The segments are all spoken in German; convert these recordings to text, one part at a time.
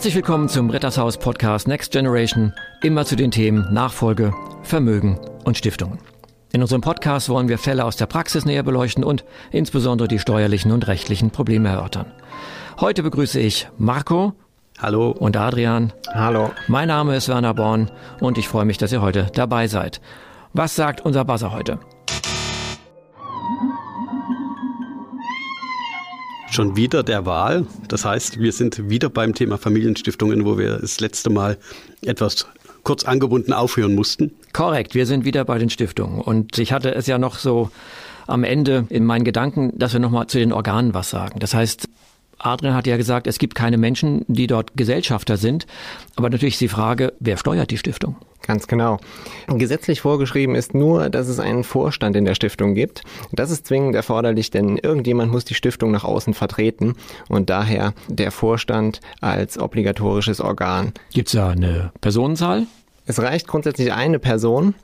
Herzlich willkommen zum Rittershaus Podcast Next Generation, immer zu den Themen Nachfolge, Vermögen und Stiftungen. In unserem Podcast wollen wir Fälle aus der Praxis näher beleuchten und insbesondere die steuerlichen und rechtlichen Probleme erörtern. Heute begrüße ich Marco. Hallo. Und Adrian. Hallo. Mein Name ist Werner Born und ich freue mich, dass ihr heute dabei seid. Was sagt unser Buzzer heute? Schon wieder der Wahl. Das heißt, wir sind wieder beim Thema Familienstiftungen, wo wir das letzte Mal etwas kurz angebunden aufhören mussten. Korrekt, wir sind wieder bei den Stiftungen. Und ich hatte es ja noch so am Ende in meinen Gedanken, dass wir nochmal zu den Organen was sagen. Das heißt, Adrian hat ja gesagt, es gibt keine Menschen, die dort Gesellschafter sind. Aber natürlich ist die Frage, wer steuert die Stiftung? Ganz genau. Gesetzlich vorgeschrieben ist nur, dass es einen Vorstand in der Stiftung gibt. Das ist zwingend erforderlich, denn irgendjemand muss die Stiftung nach außen vertreten und daher der Vorstand als obligatorisches Organ. Gibt es da eine Personenzahl? Es reicht grundsätzlich eine Person.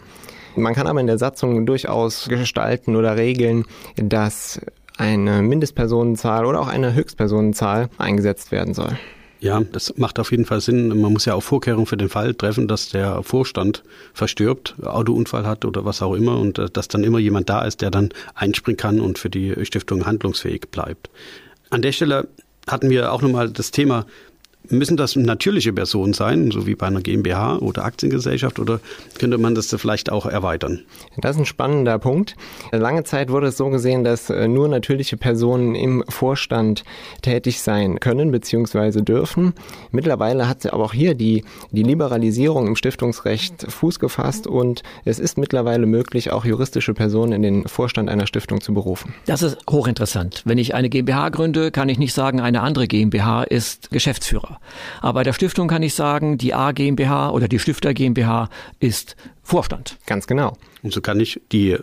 Man kann aber in der Satzung durchaus gestalten oder regeln, dass eine Mindestpersonenzahl oder auch eine Höchstpersonenzahl eingesetzt werden soll. Ja, das macht auf jeden Fall Sinn. Man muss ja auch Vorkehrungen für den Fall treffen, dass der Vorstand verstirbt, Autounfall hat oder was auch immer und äh, dass dann immer jemand da ist, der dann einspringen kann und für die Stiftung handlungsfähig bleibt. An der Stelle hatten wir auch nochmal das Thema Müssen das natürliche Personen sein, so wie bei einer GmbH oder Aktiengesellschaft, oder könnte man das vielleicht auch erweitern? Das ist ein spannender Punkt. Lange Zeit wurde es so gesehen, dass äh, nur natürliche Personen im Vorstand tätig sein können bzw. dürfen. Mittlerweile hat aber auch hier die, die Liberalisierung im Stiftungsrecht Fuß gefasst und es ist mittlerweile möglich, auch juristische Personen in den Vorstand einer Stiftung zu berufen. Das ist hochinteressant. Wenn ich eine GmbH gründe, kann ich nicht sagen, eine andere GmbH ist Geschäftsführer. Aber bei der Stiftung kann ich sagen, die A GmbH oder die Stifter GmbH ist Vorstand. Ganz genau. Und so kann ich die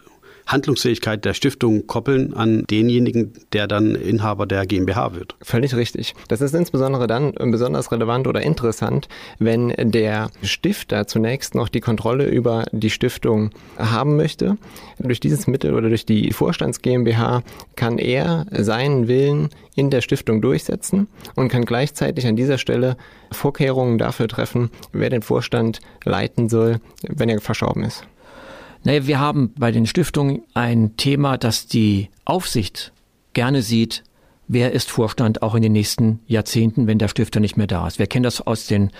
Handlungsfähigkeit der Stiftung koppeln an denjenigen, der dann Inhaber der GmbH wird. Völlig richtig. Das ist insbesondere dann besonders relevant oder interessant, wenn der Stifter zunächst noch die Kontrolle über die Stiftung haben möchte. Durch dieses Mittel oder durch die Vorstands GmbH kann er seinen Willen in der Stiftung durchsetzen und kann gleichzeitig an dieser Stelle Vorkehrungen dafür treffen, wer den Vorstand leiten soll, wenn er verstorben ist. Naja, wir haben bei den Stiftungen ein Thema, das die Aufsicht gerne sieht, wer ist Vorstand auch in den nächsten Jahrzehnten, wenn der Stifter nicht mehr da ist. Wir kennen das aus den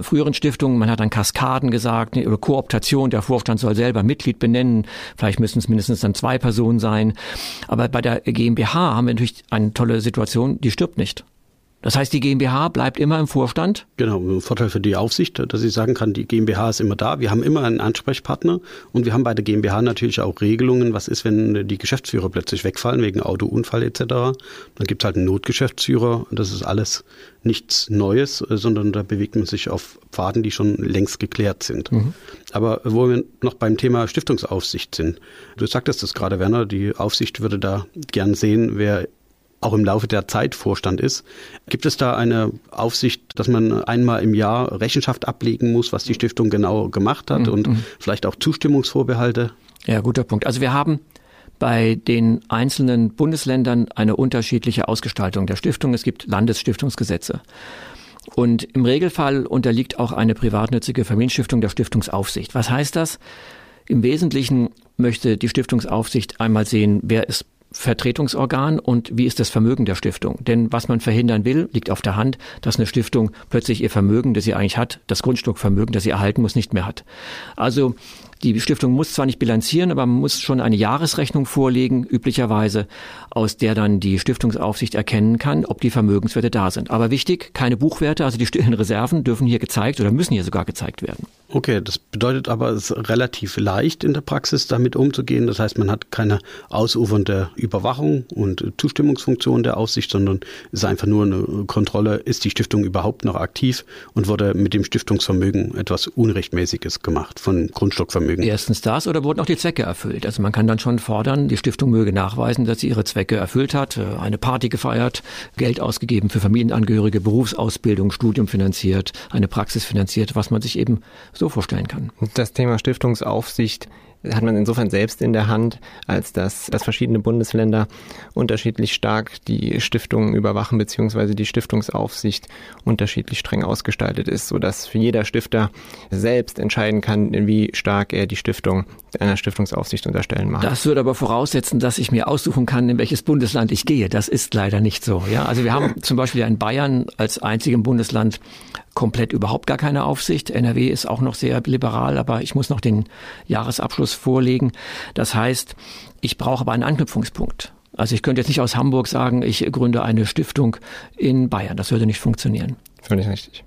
früheren Stiftungen. Man hat dann Kaskaden gesagt oder Kooptation. Der Vorstand soll selber Mitglied benennen. Vielleicht müssen es mindestens dann zwei Personen sein. Aber bei der GmbH haben wir natürlich eine tolle Situation, die stirbt nicht. Das heißt, die GmbH bleibt immer im Vorstand? Genau, ein Vorteil für die Aufsicht, dass ich sagen kann, die GmbH ist immer da. Wir haben immer einen Ansprechpartner und wir haben bei der GmbH natürlich auch Regelungen. Was ist, wenn die Geschäftsführer plötzlich wegfallen wegen Autounfall etc.? Dann gibt es halt einen Notgeschäftsführer. Das ist alles nichts Neues, sondern da bewegt man sich auf Pfaden, die schon längst geklärt sind. Mhm. Aber wo wir noch beim Thema Stiftungsaufsicht sind. Du sagtest das gerade, Werner, die Aufsicht würde da gern sehen, wer auch im Laufe der Zeit Vorstand ist. Gibt es da eine Aufsicht, dass man einmal im Jahr Rechenschaft ablegen muss, was die Stiftung genau gemacht hat mhm. und mhm. vielleicht auch Zustimmungsvorbehalte? Ja, guter Punkt. Also wir haben bei den einzelnen Bundesländern eine unterschiedliche Ausgestaltung der Stiftung. Es gibt Landesstiftungsgesetze. Und im Regelfall unterliegt auch eine privatnützige Familienstiftung der Stiftungsaufsicht. Was heißt das? Im Wesentlichen möchte die Stiftungsaufsicht einmal sehen, wer ist Vertretungsorgan und wie ist das Vermögen der Stiftung? Denn was man verhindern will, liegt auf der Hand, dass eine Stiftung plötzlich ihr Vermögen, das sie eigentlich hat, das Grundstückvermögen, das sie erhalten muss, nicht mehr hat. Also die Stiftung muss zwar nicht bilanzieren, aber man muss schon eine Jahresrechnung vorlegen, üblicherweise, aus der dann die Stiftungsaufsicht erkennen kann, ob die Vermögenswerte da sind. Aber wichtig, keine Buchwerte, also die stillen Reserven dürfen hier gezeigt oder müssen hier sogar gezeigt werden. Okay, das bedeutet aber, es ist relativ leicht in der Praxis damit umzugehen. Das heißt, man hat keine ausufernde Überwachung und Zustimmungsfunktion der Aufsicht, sondern es ist einfach nur eine Kontrolle, ist die Stiftung überhaupt noch aktiv und wurde mit dem Stiftungsvermögen etwas Unrechtmäßiges gemacht von Grundstückvermögen. Erstens das oder wurden auch die Zwecke erfüllt? Also man kann dann schon fordern, die Stiftung möge nachweisen, dass sie ihre Zwecke erfüllt hat, äh, eine Party gefeiert, Geld ausgegeben für Familienangehörige, Berufsausbildung, Studium finanziert, eine Praxis finanziert, was man sich eben so vorstellen kann. Das Thema Stiftungsaufsicht hat man insofern selbst in der Hand, als dass, dass verschiedene Bundesländer unterschiedlich stark die Stiftungen überwachen, beziehungsweise die Stiftungsaufsicht unterschiedlich streng ausgestaltet ist, sodass jeder Stifter selbst entscheiden kann, wie stark er die Stiftung einer Stiftungsaufsicht unterstellen mag. Das würde aber voraussetzen, dass ich mir aussuchen kann, in welches Bundesland ich gehe. Das ist leider nicht so. Ja, also wir haben zum Beispiel in Bayern als einzigem Bundesland komplett überhaupt gar keine Aufsicht. NRW ist auch noch sehr liberal, aber ich muss noch den Jahresabschluss vorlegen. Das heißt, ich brauche aber einen Anknüpfungspunkt. Also ich könnte jetzt nicht aus Hamburg sagen, ich gründe eine Stiftung in Bayern. Das würde nicht funktionieren. Völlig richtig.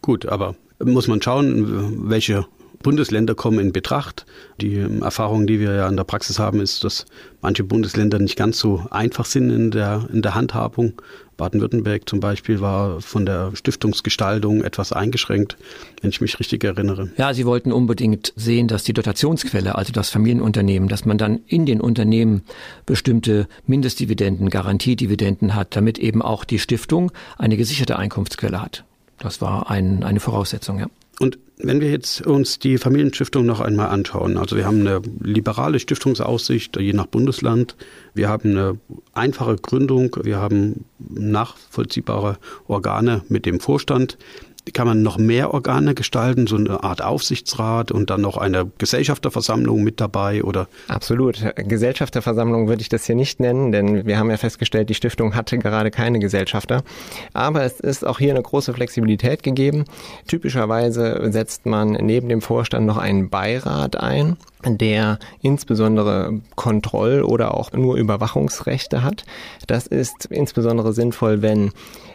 Gut, aber muss man schauen, welche Bundesländer kommen in Betracht. Die Erfahrung, die wir ja in der Praxis haben, ist, dass manche Bundesländer nicht ganz so einfach sind in der, in der Handhabung. Baden-Württemberg zum Beispiel war von der Stiftungsgestaltung etwas eingeschränkt, wenn ich mich richtig erinnere. Ja, Sie wollten unbedingt sehen, dass die Dotationsquelle, also das Familienunternehmen, dass man dann in den Unternehmen bestimmte Mindestdividenden, Garantiedividenden hat, damit eben auch die Stiftung eine gesicherte Einkunftsquelle hat. Das war ein, eine Voraussetzung, ja. Wenn wir jetzt uns die Familienstiftung noch einmal anschauen, also wir haben eine liberale Stiftungsaussicht, je nach Bundesland, wir haben eine einfache Gründung, wir haben nachvollziehbare Organe mit dem Vorstand, kann man noch mehr Organe gestalten, so eine Art Aufsichtsrat und dann noch eine Gesellschafterversammlung mit dabei oder? Absolut. Gesellschafterversammlung würde ich das hier nicht nennen, denn wir haben ja festgestellt, die Stiftung hatte gerade keine Gesellschafter. Aber es ist auch hier eine große Flexibilität gegeben. Typischerweise setzt man neben dem Vorstand noch einen Beirat ein der insbesondere Kontroll- oder auch nur Überwachungsrechte hat. Das ist insbesondere sinnvoll, wenn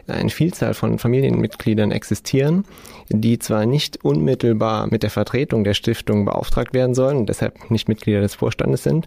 eine Vielzahl von Familienmitgliedern existieren, die zwar nicht unmittelbar mit der Vertretung der Stiftung beauftragt werden sollen deshalb nicht Mitglieder des Vorstandes sind,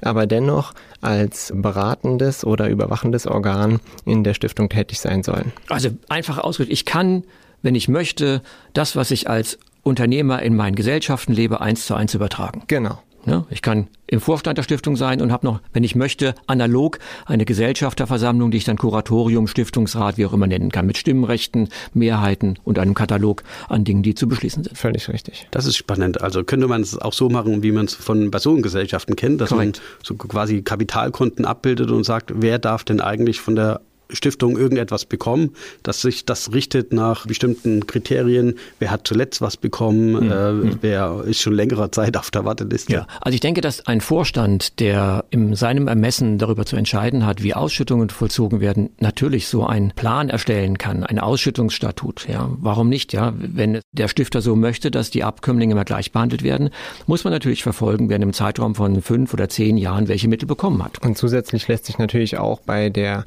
aber dennoch als beratendes oder überwachendes Organ in der Stiftung tätig sein sollen. Also einfach ausgedrückt, ich kann, wenn ich möchte, das, was ich als Unternehmer in meinen Gesellschaften lebe, eins zu eins übertragen. Genau. Ja, ich kann im Vorstand der Stiftung sein und habe noch, wenn ich möchte, analog eine Gesellschafterversammlung, die ich dann Kuratorium, Stiftungsrat, wie auch immer nennen kann, mit Stimmrechten, Mehrheiten und einem Katalog an Dingen, die zu beschließen sind. Völlig richtig. Das ist spannend. Also könnte man es auch so machen, wie man es von Personengesellschaften kennt, dass Korrekt. man so quasi Kapitalkonten abbildet und sagt, wer darf denn eigentlich von der Stiftung irgendetwas bekommen, dass sich das richtet nach bestimmten Kriterien. Wer hat zuletzt was bekommen? Mhm. Äh, hm. wer ist schon längere Zeit auf der Warteliste? Ja, also ich denke, dass ein Vorstand, der in seinem Ermessen darüber zu entscheiden hat, wie Ausschüttungen vollzogen werden, natürlich so einen Plan erstellen kann, ein Ausschüttungsstatut. Ja, warum nicht? Ja, wenn der Stifter so möchte, dass die Abkömmlinge immer gleich behandelt werden, muss man natürlich verfolgen, wer in einem Zeitraum von fünf oder zehn Jahren welche Mittel bekommen hat. Und zusätzlich lässt sich natürlich auch bei der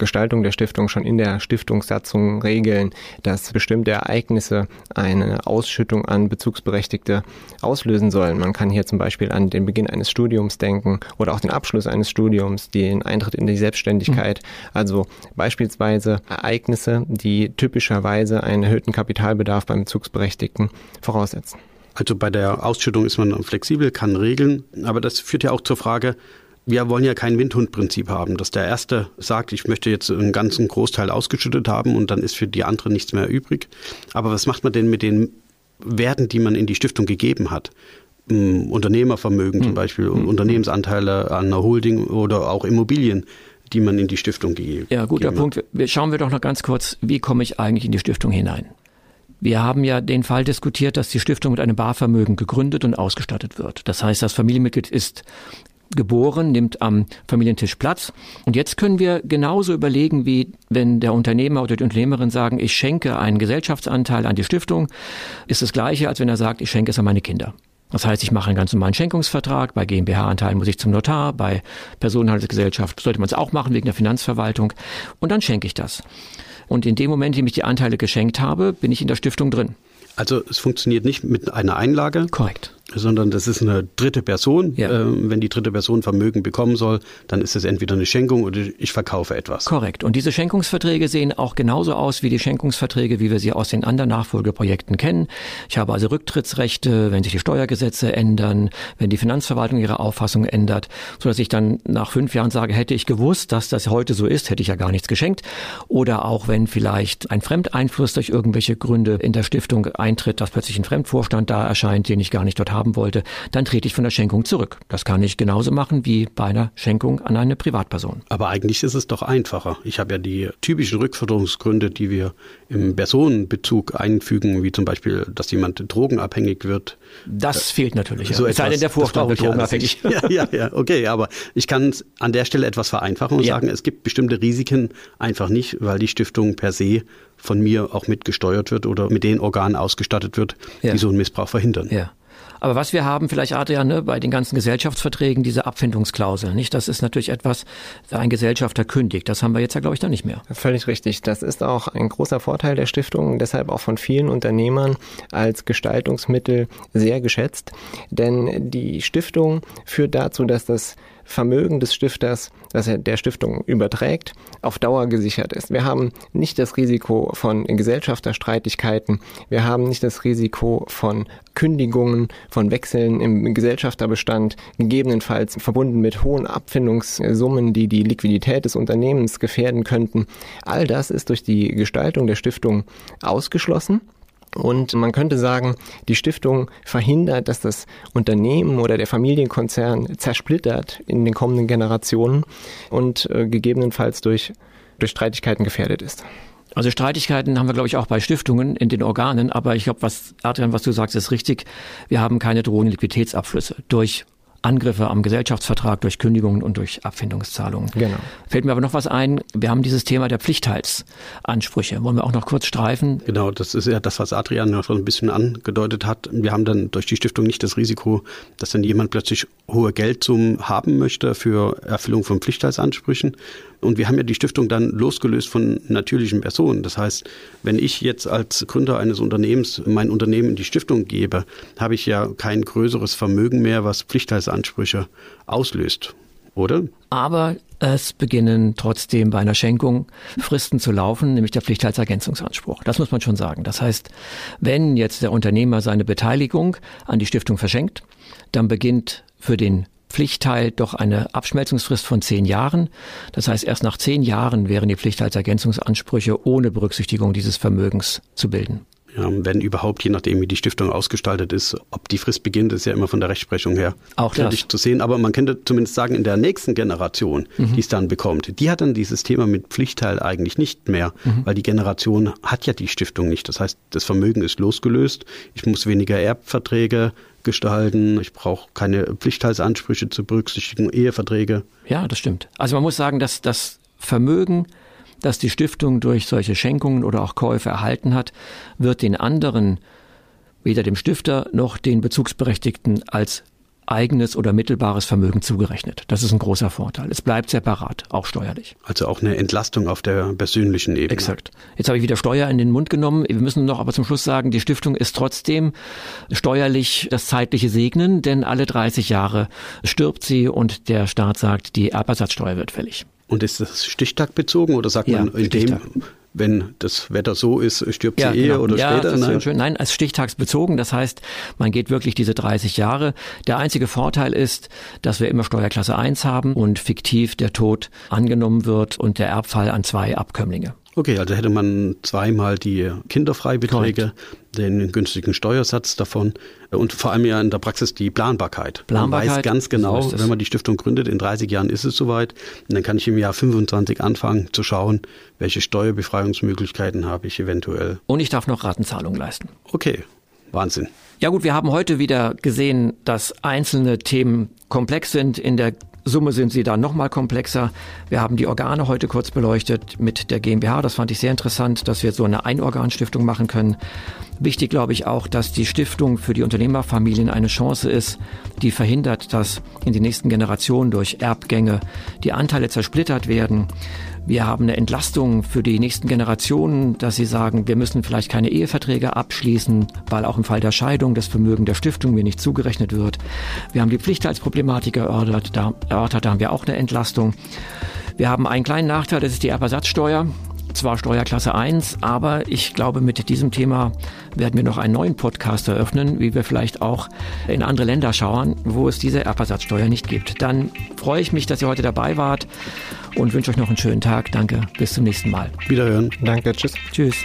Gestaltung der Stiftung schon in der Stiftungssatzung regeln, dass bestimmte Ereignisse eine Ausschüttung an Bezugsberechtigte auslösen sollen. Man kann hier zum Beispiel an den Beginn eines Studiums denken oder auch den Abschluss eines Studiums, den Eintritt in die Selbstständigkeit. Mhm. Also beispielsweise Ereignisse, die typischerweise einen erhöhten Kapitalbedarf beim Bezugsberechtigten voraussetzen. Also bei der Ausschüttung ist man flexibel, kann regeln, aber das führt ja auch zur Frage, wir wollen ja kein Windhundprinzip haben, dass der Erste sagt, ich möchte jetzt einen ganzen Großteil ausgeschüttet haben und dann ist für die anderen nichts mehr übrig. Aber was macht man denn mit den Werten, die man in die Stiftung gegeben hat? Unternehmervermögen zum hm. Beispiel, hm. Unternehmensanteile an einer Holding oder auch Immobilien die man in die Stiftung gegeben hat. Ja, guter Punkt. Schauen wir doch noch ganz kurz, wie komme ich eigentlich in die Stiftung hinein? Wir haben ja den Fall diskutiert, dass die Stiftung mit einem Barvermögen gegründet und ausgestattet wird. Das heißt, das Familienmitglied ist geboren, nimmt am Familientisch Platz. Und jetzt können wir genauso überlegen, wie wenn der Unternehmer oder die Unternehmerin sagen, ich schenke einen Gesellschaftsanteil an die Stiftung, ist das gleiche, als wenn er sagt, ich schenke es an meine Kinder. Das heißt, ich mache einen ganz normalen Schenkungsvertrag. Bei GmbH-Anteilen muss ich zum Notar. Bei Personenhandelsgesellschaft sollte man es auch machen wegen der Finanzverwaltung. Und dann schenke ich das. Und in dem Moment, in dem ich die Anteile geschenkt habe, bin ich in der Stiftung drin. Also es funktioniert nicht mit einer Einlage. Korrekt sondern das ist eine dritte Person. Ja. Ähm, wenn die dritte Person Vermögen bekommen soll, dann ist es entweder eine Schenkung oder ich verkaufe etwas. Korrekt. Und diese Schenkungsverträge sehen auch genauso aus wie die Schenkungsverträge, wie wir sie aus den anderen Nachfolgeprojekten kennen. Ich habe also Rücktrittsrechte, wenn sich die Steuergesetze ändern, wenn die Finanzverwaltung ihre Auffassung ändert, so dass ich dann nach fünf Jahren sage, hätte ich gewusst, dass das heute so ist, hätte ich ja gar nichts geschenkt. Oder auch wenn vielleicht ein Fremdeinfluss durch irgendwelche Gründe in der Stiftung eintritt, dass plötzlich ein Fremdvorstand da erscheint, den ich gar nicht dort habe haben wollte, dann trete ich von der Schenkung zurück. Das kann ich genauso machen wie bei einer Schenkung an eine Privatperson. Aber eigentlich ist es doch einfacher. Ich habe ja die typischen Rückforderungsgründe, die wir im Personenbezug einfügen, wie zum Beispiel, dass jemand drogenabhängig wird. Das äh, fehlt natürlich. So ja. es sei denn, der Vorstand wird drogenabhängig. Ja, ja, ja, okay, aber ich kann an der Stelle etwas vereinfachen und ja. sagen, es gibt bestimmte Risiken einfach nicht, weil die Stiftung per se von mir auch mitgesteuert wird oder mit den Organen ausgestattet wird, ja. die so einen Missbrauch verhindern. Ja. Aber was wir haben, vielleicht Adrian, ne, bei den ganzen Gesellschaftsverträgen, diese Abfindungsklausel, nicht? Das ist natürlich etwas, ein Gesellschafter kündigt. Das haben wir jetzt ja, glaube ich, da nicht mehr. Völlig richtig. Das ist auch ein großer Vorteil der Stiftung, deshalb auch von vielen Unternehmern als Gestaltungsmittel sehr geschätzt. Denn die Stiftung führt dazu, dass das Vermögen des Stifters, das er der Stiftung überträgt, auf Dauer gesichert ist. Wir haben nicht das Risiko von Gesellschafterstreitigkeiten, wir haben nicht das Risiko von Kündigungen, von Wechseln im Gesellschafterbestand, gegebenenfalls verbunden mit hohen Abfindungssummen, die die Liquidität des Unternehmens gefährden könnten. All das ist durch die Gestaltung der Stiftung ausgeschlossen. Und man könnte sagen, die Stiftung verhindert, dass das Unternehmen oder der Familienkonzern zersplittert in den kommenden Generationen und äh, gegebenenfalls durch, durch Streitigkeiten gefährdet ist. Also Streitigkeiten haben wir, glaube ich, auch bei Stiftungen in den Organen. Aber ich glaube, was, Adrian, was du sagst, ist richtig. Wir haben keine drohenden Liquiditätsabflüsse durch Angriffe am Gesellschaftsvertrag durch Kündigungen und durch Abfindungszahlungen. Genau. Fällt mir aber noch was ein. Wir haben dieses Thema der Pflichtteilsansprüche. Wollen wir auch noch kurz streifen? Genau, das ist ja das, was Adrian noch schon ein bisschen angedeutet hat. Wir haben dann durch die Stiftung nicht das Risiko, dass dann jemand plötzlich hohe Geldsummen haben möchte für Erfüllung von Pflichtteilsansprüchen. Und wir haben ja die Stiftung dann losgelöst von natürlichen Personen. Das heißt, wenn ich jetzt als Gründer eines Unternehmens mein Unternehmen in die Stiftung gebe, habe ich ja kein größeres Vermögen mehr, was Pflichtteilsansprüche auslöst. Oder? Aber es beginnen trotzdem bei einer Schenkung Fristen zu laufen, nämlich der Pflichtteilsergänzungsanspruch. Das muss man schon sagen. Das heißt, wenn jetzt der Unternehmer seine Beteiligung an die Stiftung verschenkt, dann beginnt für den Pflichtteil doch eine Abschmelzungsfrist von zehn Jahren. Das heißt, erst nach zehn Jahren wären die Pflichtteilsergänzungsansprüche ohne Berücksichtigung dieses Vermögens zu bilden. Ja, wenn überhaupt, je nachdem, wie die Stiftung ausgestaltet ist, ob die Frist beginnt, ist ja immer von der Rechtsprechung her auch kritisch zu sehen. Aber man könnte zumindest sagen, in der nächsten Generation, mhm. die es dann bekommt, die hat dann dieses Thema mit Pflichtteil eigentlich nicht mehr, mhm. weil die Generation hat ja die Stiftung nicht. Das heißt, das Vermögen ist losgelöst. Ich muss weniger Erbverträge gestalten. Ich brauche keine Pflichtteilsansprüche zu berücksichtigen, Eheverträge. Ja, das stimmt. Also man muss sagen, dass das Vermögen, das die Stiftung durch solche Schenkungen oder auch Käufe erhalten hat, wird den anderen, weder dem Stifter noch den Bezugsberechtigten als eigenes oder mittelbares Vermögen zugerechnet. Das ist ein großer Vorteil. Es bleibt separat, auch steuerlich. Also auch eine Entlastung auf der persönlichen Ebene. Exakt. Jetzt habe ich wieder Steuer in den Mund genommen. Wir müssen noch aber zum Schluss sagen, die Stiftung ist trotzdem steuerlich das zeitliche Segnen, denn alle 30 Jahre stirbt sie und der Staat sagt, die Erbersatzsteuer wird fällig. Und ist das stichtagbezogen oder sagt ja, man in Stichtag. dem wenn das Wetter so ist, stirbt ja, sie eher genau. oder ja, später? Das Nein. Schön. Nein, als stichtagsbezogen. Das heißt, man geht wirklich diese 30 Jahre. Der einzige Vorteil ist, dass wir immer Steuerklasse 1 haben und fiktiv der Tod angenommen wird und der Erbfall an zwei Abkömmlinge. Okay, also hätte man zweimal die Kinderfreibeträge, Correct. den günstigen Steuersatz davon und vor allem ja in der Praxis die Planbarkeit. Planbarkeit. Man weiß ganz genau, so wenn man die Stiftung gründet, in 30 Jahren ist es soweit. Und dann kann ich im Jahr 25 anfangen zu schauen, welche Steuerbefreiungsmöglichkeiten habe ich eventuell. Und ich darf noch Ratenzahlungen leisten. Okay, Wahnsinn. Ja gut, wir haben heute wieder gesehen, dass einzelne Themen komplex sind in der Summe sind sie da nochmal komplexer. Wir haben die Organe heute kurz beleuchtet mit der GmbH. Das fand ich sehr interessant, dass wir so eine Einorganstiftung machen können. Wichtig, glaube ich, auch, dass die Stiftung für die Unternehmerfamilien eine Chance ist, die verhindert, dass in den nächsten Generationen durch Erbgänge die Anteile zersplittert werden. Wir haben eine Entlastung für die nächsten Generationen, dass sie sagen, wir müssen vielleicht keine Eheverträge abschließen, weil auch im Fall der Scheidung das Vermögen der Stiftung mir nicht zugerechnet wird. Wir haben die Pflichtteilsproblematik erörtert, da, erörtert, da haben wir auch eine Entlastung. Wir haben einen kleinen Nachteil, das ist die Erbersatzsteuer zwar Steuerklasse 1, aber ich glaube, mit diesem Thema werden wir noch einen neuen Podcast eröffnen, wie wir vielleicht auch in andere Länder schauen, wo es diese Erbversatzsteuer nicht gibt. Dann freue ich mich, dass ihr heute dabei wart und wünsche euch noch einen schönen Tag. Danke, bis zum nächsten Mal. Wiederhören. Danke, tschüss. Tschüss.